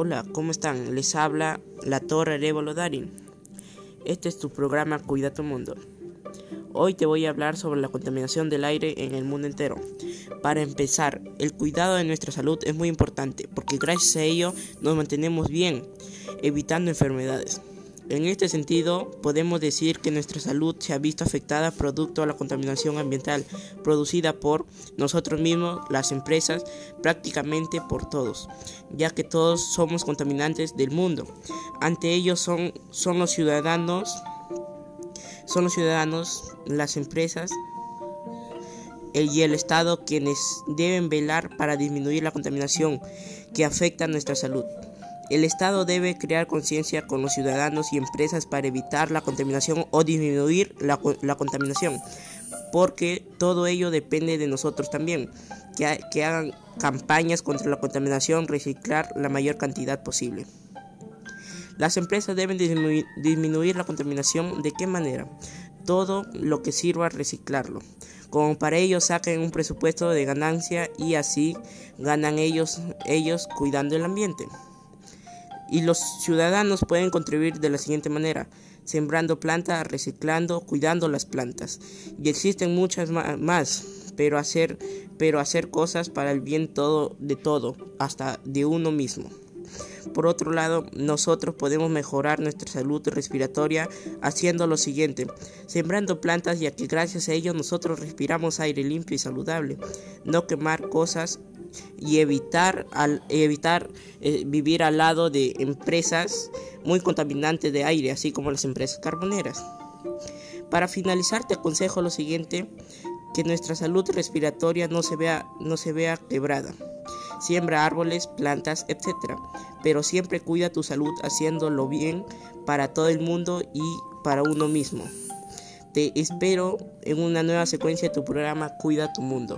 Hola, ¿cómo están? Les habla la Torre Arevalo Darin. Este es tu programa Cuida tu Mundo. Hoy te voy a hablar sobre la contaminación del aire en el mundo entero. Para empezar, el cuidado de nuestra salud es muy importante porque gracias a ello nos mantenemos bien, evitando enfermedades. En este sentido, podemos decir que nuestra salud se ha visto afectada producto de la contaminación ambiental producida por nosotros mismos, las empresas, prácticamente por todos, ya que todos somos contaminantes del mundo. Ante ello son, son los ciudadanos, son los ciudadanos, las empresas, y el Estado quienes deben velar para disminuir la contaminación que afecta a nuestra salud. El Estado debe crear conciencia con los ciudadanos y empresas para evitar la contaminación o disminuir la, contaminación, porque todo ello depende de nosotros también, que, hagan campañas contra la contaminación, reciclar la mayor cantidad posible. Las empresas deben disminuir, la contaminación. ¿De qué manera? Todo lo que sirva reciclarlo. Como para ello saquen un presupuesto de ganancia y así ganan ellos, ellos cuidando el ambiente. Y los ciudadanos pueden contribuir de la siguiente manera, sembrando plantas, reciclando, cuidando las plantas. Y existen muchas más, pero hacer, pero hacer cosas para el bien todo, de todo, hasta de uno mismo. Por otro lado, nosotros podemos mejorar nuestra salud respiratoria haciendo lo siguiente, sembrando plantas ya que gracias a ello nosotros respiramos aire limpio y saludable, no quemar cosas y evitar, al, evitar eh, vivir al lado de empresas muy contaminantes de aire, así como las empresas carboneras. Para finalizar te aconsejo lo siguiente, que nuestra salud respiratoria no se vea, no se vea quebrada. Siembra árboles, plantas, etc. Pero siempre cuida tu salud haciéndolo bien para todo el mundo y para uno mismo. Te espero en una nueva secuencia de tu programa Cuida tu Mundo.